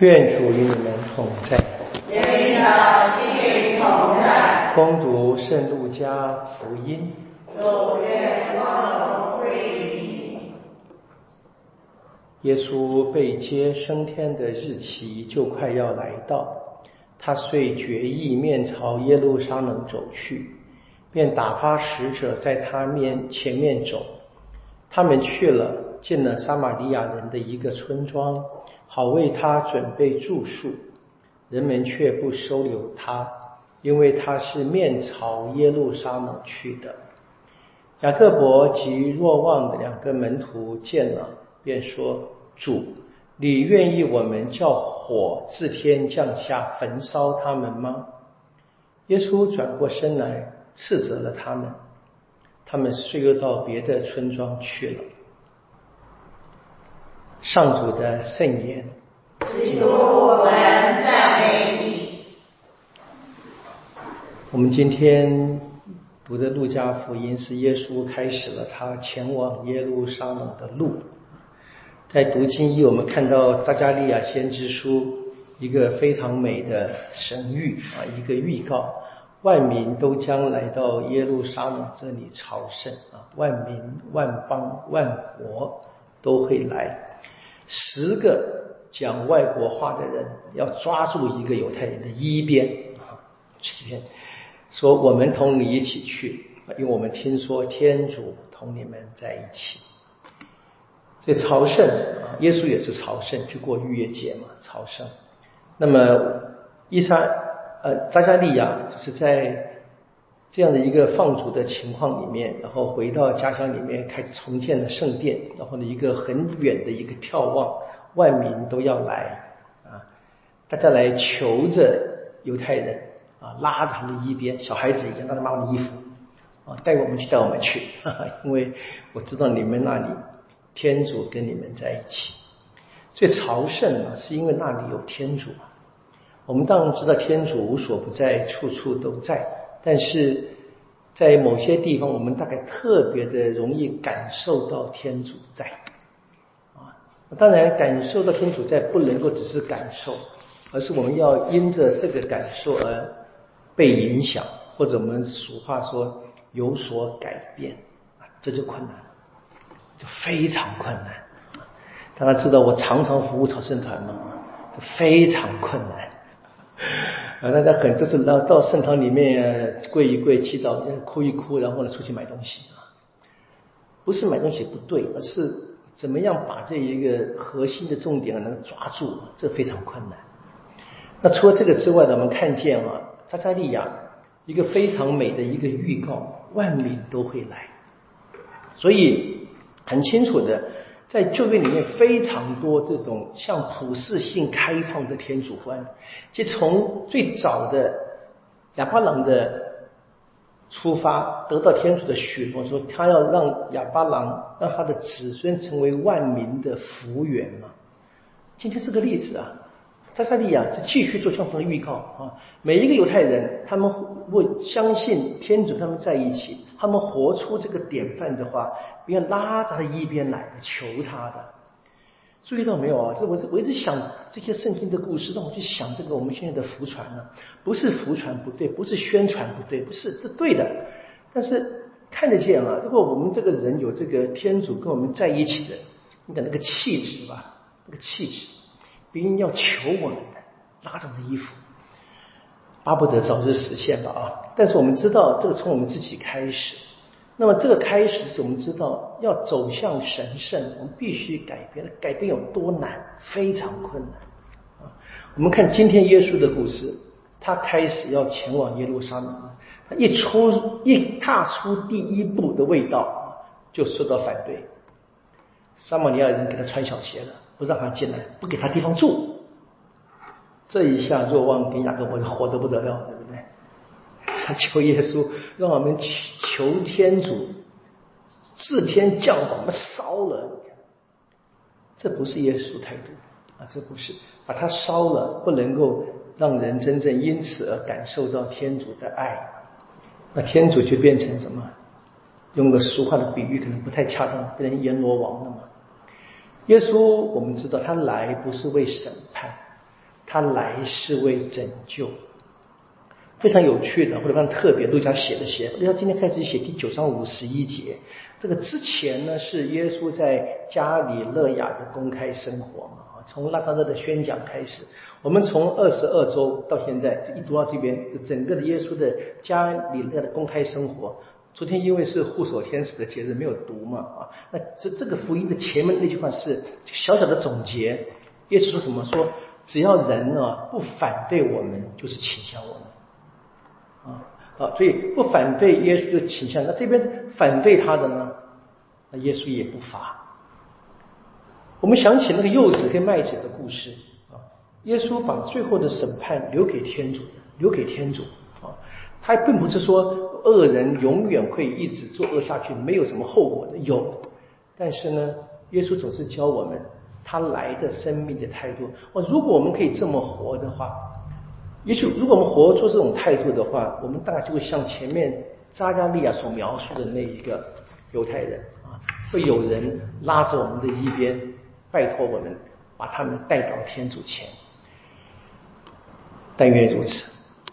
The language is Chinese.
愿主与你们同在。愿你的心灵同在。恭读圣路加福音。主愿光荣归你。耶稣被接升天的日期就快要来到，他遂决意面朝耶路撒冷走去，便打发使者在他面前面走。他们去了，进了撒玛利亚人的一个村庄。好为他准备住宿，人们却不收留他，因为他是面朝耶路撒冷去的。雅各伯及若望的两个门徒见了，便说：“主，你愿意我们叫火自天降下焚烧他们吗？”耶稣转过身来斥责了他们，他们遂又到别的村庄去了。上主的圣言。基督，我们赞美你。我们今天读的路加福音是耶稣开始了他前往耶路撒冷的路。在读经一，我们看到扎加利亚先知书一个非常美的神谕啊，一个预告，万民都将来到耶路撒冷这里朝圣啊，万民、万邦、万国都会来。十个讲外国话的人要抓住一个犹太人的衣边啊，这边说我们同你一起去，因为我们听说天主同你们在一起。所以朝圣啊，耶稣也是朝圣去过逾越节嘛，朝圣。那么伊莎呃扎加利亚就是在这样的一个放逐的情况里面，然后回到家乡里面开始重建了圣殿，然后呢一个很远的一个眺望，万民都要来啊，大家来求着犹太人啊，拉着他们的衣边，小孩子一样拉着妈妈的衣服啊，带我们去，带我们去哈哈，因为我知道你们那里天主跟你们在一起，所以朝圣啊，是因为那里有天主。我们当然知道天主无所不在，处处都在。但是在某些地方，我们大概特别的容易感受到天主在啊。当然，感受到天主在不能够只是感受，而是我们要因着这个感受而被影响，或者我们俗话说有所改变啊，这就困难，就非常困难。大家知道我常常服务朝圣团嘛，就非常困难。啊，大家很多是到到圣堂里面跪一跪、祈祷、哭一哭，然后呢出去买东西啊。不是买东西不对，而是怎么样把这一个核心的重点能抓住，这非常困难。那除了这个之外呢，我们看见啊，扎加利亚一个非常美的一个预告，万民都会来，所以很清楚的。在旧约里面非常多这种像普世性开放的天主观，就从最早的亚巴郎的出发，得到天主的许诺，说他要让亚巴郎让他的子孙成为万民的福源嘛。今天是个例子啊，扎萨利亚是继续做相同的预告啊。每一个犹太人，他们会相信天主他们在一起，他们活出这个典范的话。别人拉着他一边来求他的，注意到没有啊？这我我一直想这些圣经的故事，让我去想这个我们现在的福传呢。不是福传不对，不是宣传不对，不是是对的。但是看得见啊，如果我们这个人有这个天主跟我们在一起的，你的那个气质吧，那个气质，别人要求我们的，拉着的衣服，巴不得早日实现吧啊！但是我们知道，这个从我们自己开始。那么这个开始是我们知道要走向神圣，我们必须改变。改变有多难？非常困难啊！我们看今天耶稣的故事，他开始要前往耶路撒冷，他一出一踏出第一步的味道，就受到反对。撒玛利亚人给他穿小鞋了，不让他进来，不给他地方住。这一下若望跟雅各伯火得不得了，对不对？他求耶稣，让我们求求天主，自天降火，我们烧了。这不是耶稣态度啊，这不是把它烧了，不能够让人真正因此而感受到天主的爱。那天主就变成什么？用个俗话的比喻，可能不太恰当，变成阎罗王了嘛。耶稣，我们知道他来不是为审判，他来是为拯救。非常有趣的，或者非常特别，路加写的写，路加今天开始写第九章五十一节。这个之前呢，是耶稣在加里勒亚的公开生活嘛，从拉扎勒的宣讲开始。我们从二十二周到现在，一读到这边，整个的耶稣的加里勒的公开生活。昨天因为是护守天使的节日，没有读嘛，啊，那这这个福音的前面那句话是小小的总结。耶稣说什么？说只要人呢不反对我们，就是倾向我们。啊，好，所以不反对耶稣就倾向，那这边反对他的呢，那耶稣也不罚。我们想起那个幼子跟麦子的故事啊，耶稣把最后的审判留给天主，留给天主啊，他并不是说恶人永远会一直作恶下去，没有什么后果的，有，但是呢，耶稣总是教我们他来的生命的态度。哦，如果我们可以这么活的话。也许，如果我们活出这种态度的话，我们大概就会像前面扎加利亚所描述的那一个犹太人啊，会有人拉着我们的一边，拜托我们把他们带到天主前。但愿如此。